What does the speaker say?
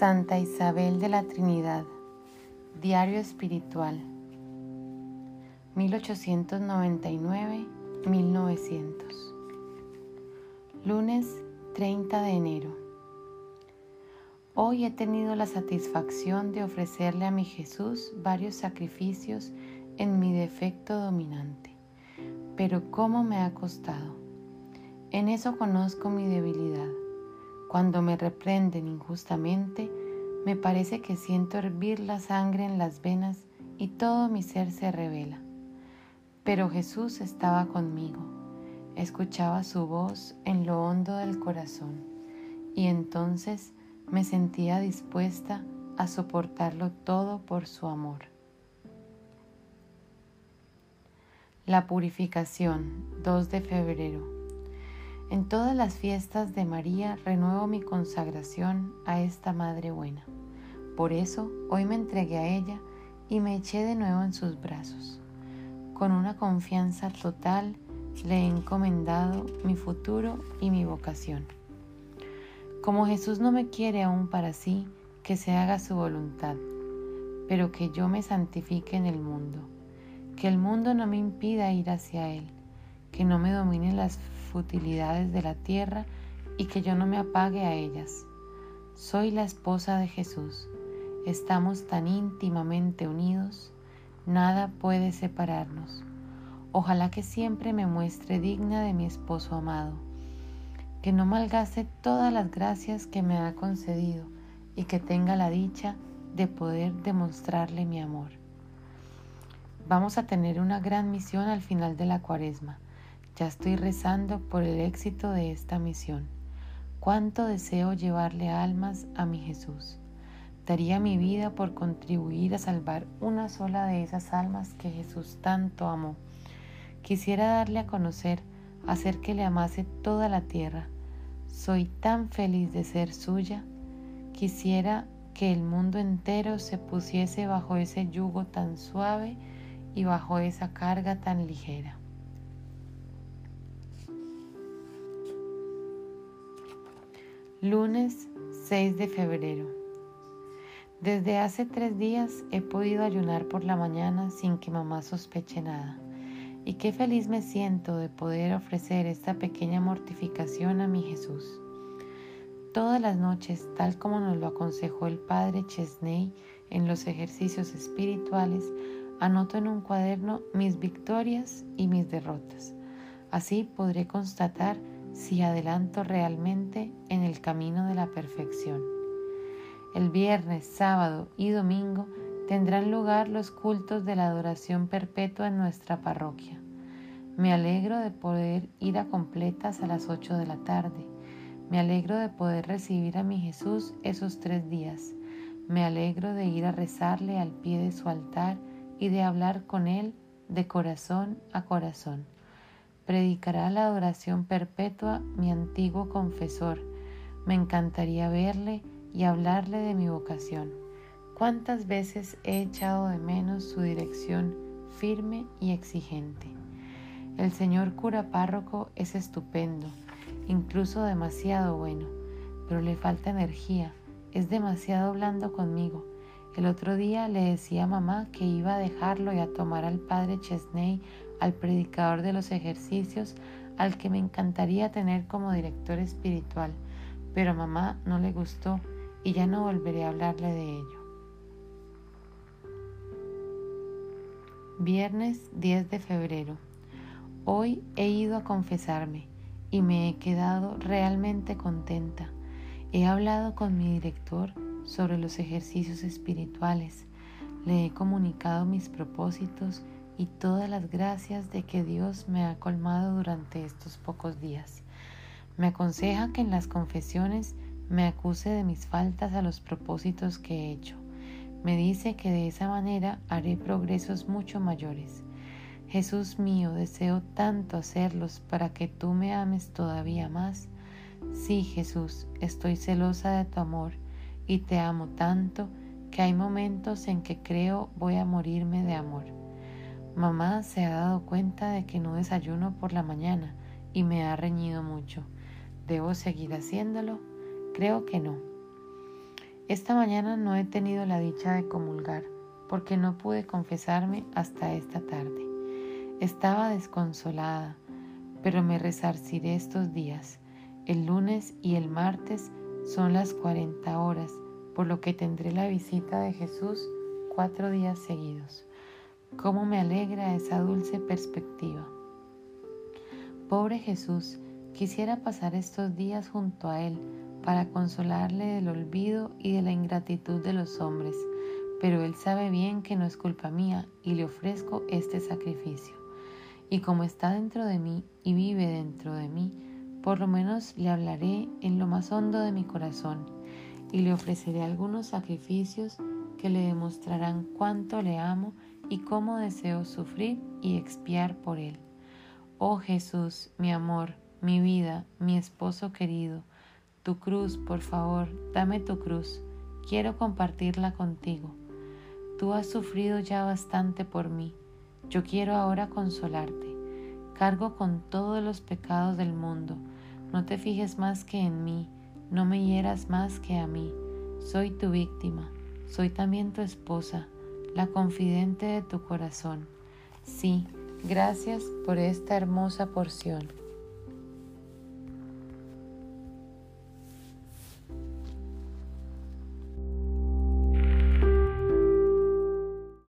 Santa Isabel de la Trinidad, Diario Espiritual, 1899-1900. Lunes 30 de enero. Hoy he tenido la satisfacción de ofrecerle a mi Jesús varios sacrificios en mi defecto dominante. Pero ¿cómo me ha costado? En eso conozco mi debilidad cuando me reprenden injustamente, me parece que siento hervir la sangre en las venas y todo mi ser se revela. Pero Jesús estaba conmigo, escuchaba su voz en lo hondo del corazón y entonces me sentía dispuesta a soportarlo todo por su amor. La purificación, 2 de febrero. En todas las fiestas de María renuevo mi consagración a esta Madre Buena. Por eso hoy me entregué a ella y me eché de nuevo en sus brazos. Con una confianza total le he encomendado mi futuro y mi vocación. Como Jesús no me quiere aún para sí, que se haga su voluntad, pero que yo me santifique en el mundo, que el mundo no me impida ir hacia Él, que no me dominen las futilidades de la tierra y que yo no me apague a ellas. Soy la esposa de Jesús. Estamos tan íntimamente unidos, nada puede separarnos. Ojalá que siempre me muestre digna de mi esposo amado, que no malgaste todas las gracias que me ha concedido y que tenga la dicha de poder demostrarle mi amor. Vamos a tener una gran misión al final de la cuaresma ya estoy rezando por el éxito de esta misión. Cuánto deseo llevarle almas a mi Jesús. Daría mi vida por contribuir a salvar una sola de esas almas que Jesús tanto amó. Quisiera darle a conocer, hacer que le amase toda la tierra. Soy tan feliz de ser suya. Quisiera que el mundo entero se pusiese bajo ese yugo tan suave y bajo esa carga tan ligera. Lunes 6 de febrero. Desde hace tres días he podido ayunar por la mañana sin que mamá sospeche nada. Y qué feliz me siento de poder ofrecer esta pequeña mortificación a mi Jesús. Todas las noches, tal como nos lo aconsejó el padre Chesney en los ejercicios espirituales, anoto en un cuaderno mis victorias y mis derrotas. Así podré constatar si adelanto realmente en el camino de la perfección. El viernes, sábado y domingo tendrán lugar los cultos de la adoración perpetua en nuestra parroquia. Me alegro de poder ir a completas a las 8 de la tarde. Me alegro de poder recibir a mi Jesús esos tres días. Me alegro de ir a rezarle al pie de su altar y de hablar con Él de corazón a corazón predicará la adoración perpetua mi antiguo confesor. Me encantaría verle y hablarle de mi vocación. Cuántas veces he echado de menos su dirección firme y exigente. El señor cura párroco es estupendo, incluso demasiado bueno, pero le falta energía, es demasiado blando conmigo. El otro día le decía a mamá que iba a dejarlo y a tomar al padre Chesney al predicador de los ejercicios, al que me encantaría tener como director espiritual, pero a mamá no le gustó y ya no volveré a hablarle de ello. Viernes 10 de febrero. Hoy he ido a confesarme y me he quedado realmente contenta. He hablado con mi director sobre los ejercicios espirituales. Le he comunicado mis propósitos y todas las gracias de que Dios me ha colmado durante estos pocos días. Me aconseja que en las confesiones me acuse de mis faltas a los propósitos que he hecho. Me dice que de esa manera haré progresos mucho mayores. Jesús mío, deseo tanto hacerlos para que tú me ames todavía más. Sí, Jesús, estoy celosa de tu amor y te amo tanto que hay momentos en que creo voy a morirme de amor. Mamá se ha dado cuenta de que no desayuno por la mañana y me ha reñido mucho. ¿Debo seguir haciéndolo? Creo que no. Esta mañana no he tenido la dicha de comulgar porque no pude confesarme hasta esta tarde. Estaba desconsolada, pero me resarciré estos días. El lunes y el martes son las 40 horas, por lo que tendré la visita de Jesús cuatro días seguidos. Cómo me alegra esa dulce perspectiva. Pobre Jesús, quisiera pasar estos días junto a Él para consolarle del olvido y de la ingratitud de los hombres pero Él sabe bien que no es culpa mía y le ofrezco este sacrificio. Y como está dentro de mí y vive dentro de mí, por lo menos le hablaré en lo más hondo de mi corazón y le ofreceré algunos sacrificios que le demostrarán cuánto le amo y cómo deseo sufrir y expiar por Él. Oh Jesús, mi amor, mi vida, mi esposo querido, tu cruz, por favor, dame tu cruz, quiero compartirla contigo. Tú has sufrido ya bastante por mí. Yo quiero ahora consolarte. Cargo con todos los pecados del mundo. No te fijes más que en mí. No me hieras más que a mí. Soy tu víctima. Soy también tu esposa, la confidente de tu corazón. Sí, gracias por esta hermosa porción.